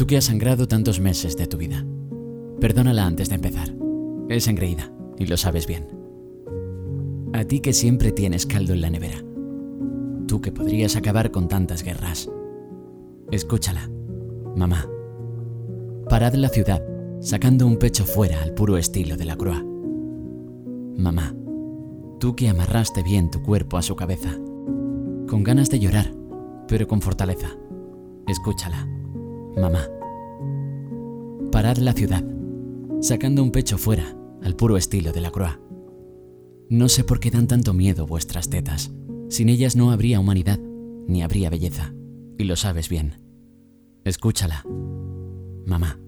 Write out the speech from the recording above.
Tú que has sangrado tantos meses de tu vida. Perdónala antes de empezar. Es engreída y lo sabes bien. A ti que siempre tienes caldo en la nevera. Tú que podrías acabar con tantas guerras. Escúchala, mamá. Parad la ciudad, sacando un pecho fuera al puro estilo de la croa. Mamá, tú que amarraste bien tu cuerpo a su cabeza, con ganas de llorar, pero con fortaleza. Escúchala, mamá. Parad la ciudad, sacando un pecho fuera al puro estilo de la croa. No sé por qué dan tanto miedo vuestras tetas. Sin ellas no habría humanidad, ni habría belleza. Y lo sabes bien. Escúchala, mamá.